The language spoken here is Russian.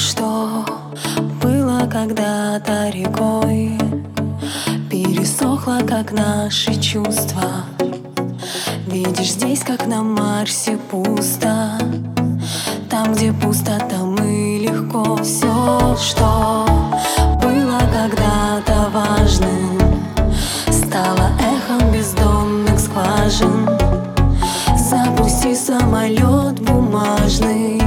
Что было когда-то рекой. Пересохло как наши чувства. Видишь, здесь, как на Марсе, пусто. Там, где пусто, там и легко. Все, что было когда-то важным Стало эхом бездомных скважин. Запусти самолет бумажный.